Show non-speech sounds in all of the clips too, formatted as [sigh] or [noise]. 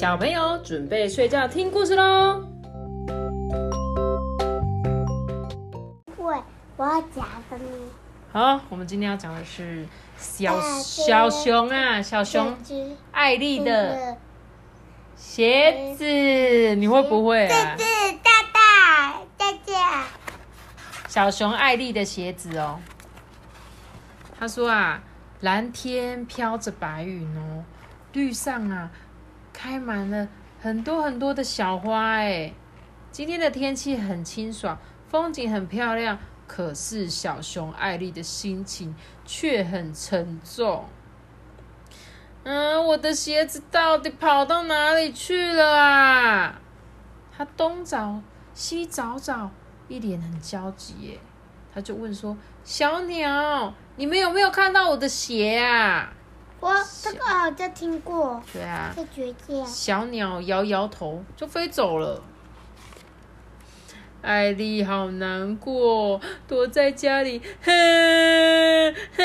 小朋友准备睡觉听故事喽。喂，我要讲的呢。好，我们今天要讲的是小小熊啊，小熊艾丽的鞋子，你会不会啊？这是大大大大。小熊艾丽的鞋子哦。他说啊，蓝天飘着白云哦，绿上啊开满了很多很多的小花哎。今天的天气很清爽，风景很漂亮。可是小熊艾丽的心情却很沉重。嗯，我的鞋子到底跑到哪里去了啊？他东找西找找，一脸很焦急耶。他就问说：“小鸟，你们有没有看到我的鞋啊？”我这个好像听过。对啊。小鸟摇摇头，就飞走了。艾丽好难过，躲在家里，哼哼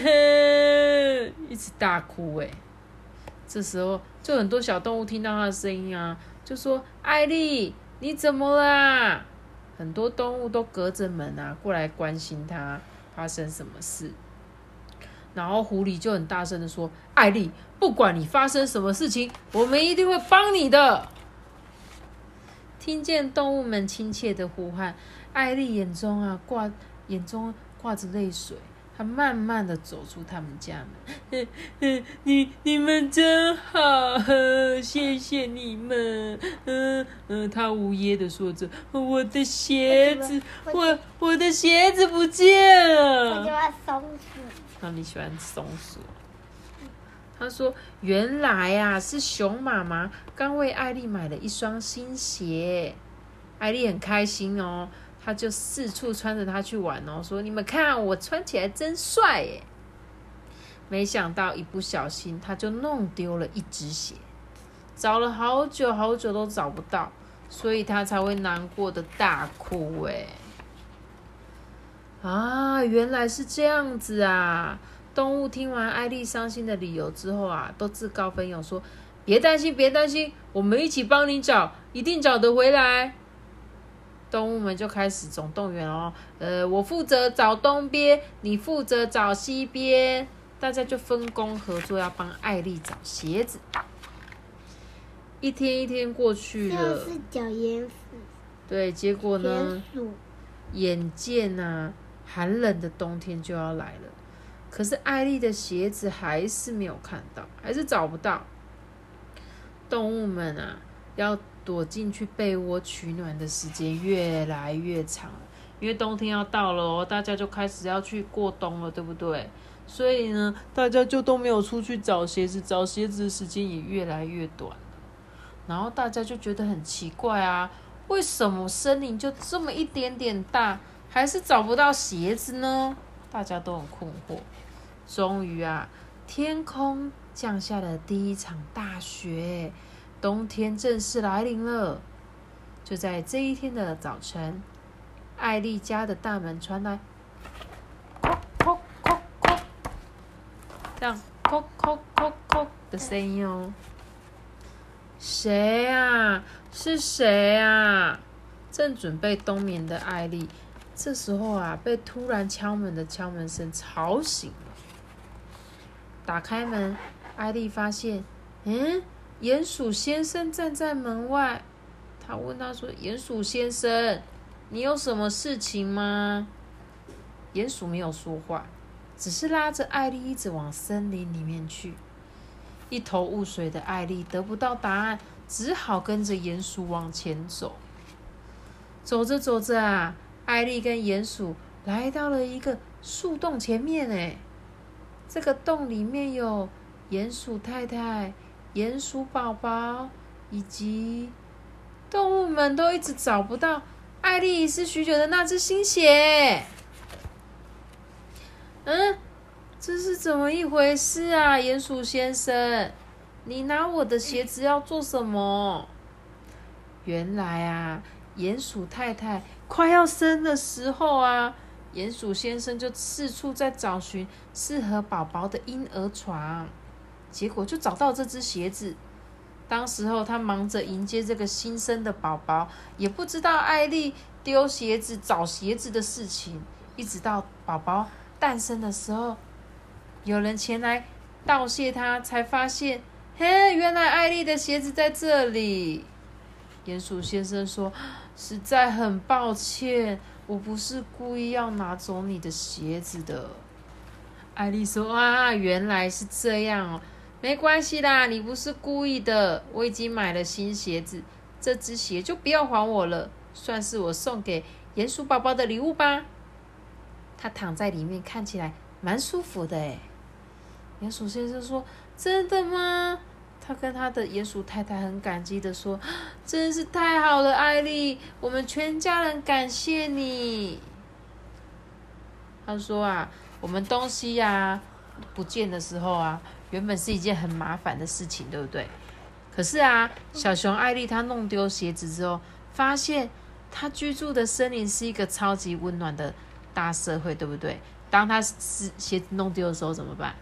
哼，一直大哭。哎，这时候就很多小动物听到它的声音啊，就说：“艾丽，你怎么啦？”很多动物都隔着门啊过来关心它发生什么事。然后狐狸就很大声的说：“艾丽，不管你发生什么事情，我们一定会帮你的。”听见动物们亲切的呼喊，艾丽眼中啊挂眼中挂着泪水，她慢慢的走出他们家门。[laughs] 你你们真好，谢谢你们。嗯嗯，她呜咽的说着：“我的鞋子，我我的鞋子不见了。”我就要松鼠。那你喜欢松鼠？他说：“原来啊，是熊妈妈刚为艾丽买了一双新鞋，艾丽很开心哦，她就四处穿着它去玩哦，说：‘你们看我穿起来真帅耶！’没想到一不小心，她就弄丢了一只鞋，找了好久好久都找不到，所以她才会难过的大哭哎。啊，原来是这样子啊！”动物听完艾丽伤心的理由之后啊，都自告奋勇说：“别担心，别担心，我们一起帮你找，一定找得回来。”动物们就开始总动员哦，呃，我负责找东边，你负责找西边，大家就分工合作，要帮艾丽找鞋子。一天一天过去了，是找鼹鼠。对，结果呢？眼见呐，寒冷的冬天就要来了。可是艾丽的鞋子还是没有看到，还是找不到。动物们啊，要躲进去被窝取暖的时间越来越长了，因为冬天要到了哦，大家就开始要去过冬了，对不对？所以呢，大家就都没有出去找鞋子，找鞋子的时间也越来越短然后大家就觉得很奇怪啊，为什么森林就这么一点点大，还是找不到鞋子呢？大家都很困惑。终于啊，天空降下了第一场大雪，冬天正式来临了。就在这一天的早晨，艾丽家的大门传来“叩叩叩叩”这样“叩叩叩叩”的声音哦。谁啊？是谁啊？正准备冬眠的艾丽，这时候啊，被突然敲门的敲门声吵醒了。打开门，艾丽发现，嗯，鼹鼠先生站在门外。他问他说：“鼹鼠先生，你有什么事情吗？”鼹鼠没有说话，只是拉着艾丽一直往森林里面去。一头雾水的艾丽得不到答案，只好跟着鼹鼠往前走。走着走着啊，艾丽跟鼹鼠来到了一个树洞前面，哎。这个洞里面有鼹鼠太太、鼹鼠宝宝，以及动物们都一直找不到爱丽遗失许久的那只新鞋。嗯，这是怎么一回事啊，鼹鼠先生？你拿我的鞋子要做什么？原来啊，鼹鼠太太快要生的时候啊。鼹鼠先生就四处在找寻适合宝宝的婴儿床，结果就找到这只鞋子。当时候他忙着迎接这个新生的宝宝，也不知道艾丽丢鞋子、找鞋子的事情。一直到宝宝诞生的时候，有人前来道谢他，才发现，嘿，原来艾丽的鞋子在这里。鼹鼠先生说：“实在很抱歉，我不是故意要拿走你的鞋子的。”艾丽说：“啊，原来是这样哦。”没关系啦，你不是故意的。我已经买了新鞋子，这只鞋就不要还我了，算是我送给鼹鼠宝宝的礼物吧。他躺在里面，看起来蛮舒服的哎。鼹鼠先生说：“真的吗？”他跟他的鼹鼠太太很感激的说：“ [gasps] 真是太好了，艾丽，我们全家人感谢你。”他说：“啊，我们东西呀不见的时候啊。”原本是一件很麻烦的事情，对不对？可是啊，小熊艾丽她弄丢鞋子之后，发现她居住的森林是一个超级温暖的大社会，对不对？当她是鞋子弄丢的时候怎么办？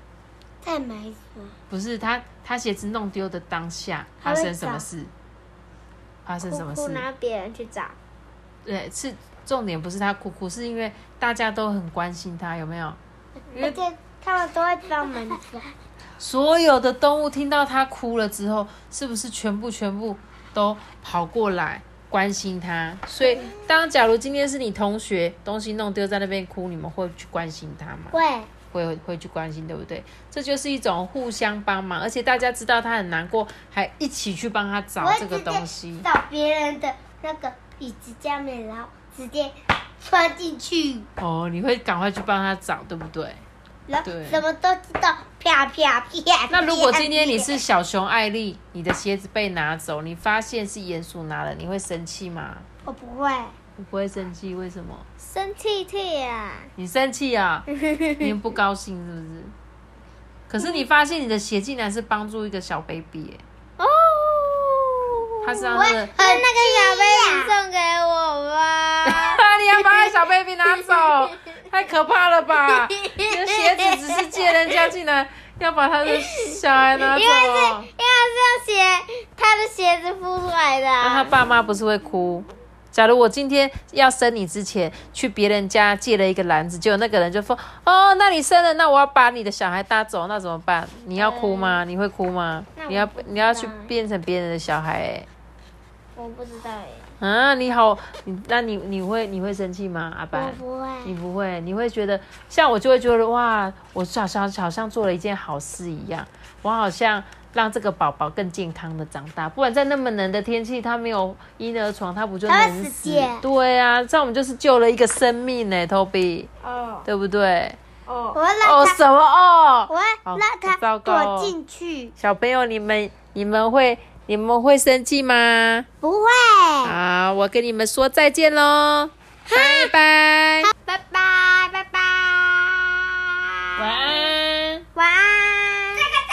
再买一双。不是，她她鞋子弄丢的当下发生什么事？发生什么事？拿别人去找。对，是重点不是他哭哭，是因为大家都很关心他，有没有？而且他们都会帮忙找。所有的动物听到他哭了之后，是不是全部全部都跑过来关心他？所以，当假如今天是你同学东西弄丢在那边哭，你们会去关心他吗？会，会会去关心，对不对？这就是一种互相帮忙，而且大家知道他很难过，还一起去帮他找这个东西。找别人的那个椅子下面，然后直接穿进去。哦，你会赶快去帮他找，对不对？对，什么都知道，啪啪啪。那如果今天你是小熊艾丽，你的鞋子被拿走，你发现是鼹鼠拿了，你会生气吗？我不会，我不会生气，为什么？生气气啊！你生气啊？[laughs] 你不高兴是不是？可是你发现你的鞋竟然是帮助一个小 baby 哦，他是让那个那个小 baby 送给我吧？[laughs] 你要把小 baby 拿走？[laughs] 太可怕了吧！你的鞋子只是借人家进来，要把他的小孩拿走。因为是，因为是用鞋，他的鞋子孵出来的。那他爸妈不是会哭？假如我今天要生你之前，去别人家借了一个篮子，结果那个人就说：“哦，那你生了，那我要把你的小孩搭走，那怎么办？你要哭吗？你会哭吗？你要你要去变成别人的小孩？哎，我不知道哎。啊，你好，你那你你会你会生气吗？阿白，我不会，你不会，你会觉得像我就会觉得哇，我好像好像做了一件好事一样，我好像让这个宝宝更健康的长大，不然在那么冷的天气，他没有婴儿床，他不就冷死？对啊，这样我们就是救了一个生命呢，Toby，哦，对不对？哦，我让他什么哦？我让他躲进去。小朋友，你们你们会？你们会生气吗？不会。好，我跟你们说再见喽，拜拜，拜拜，拜拜，晚安。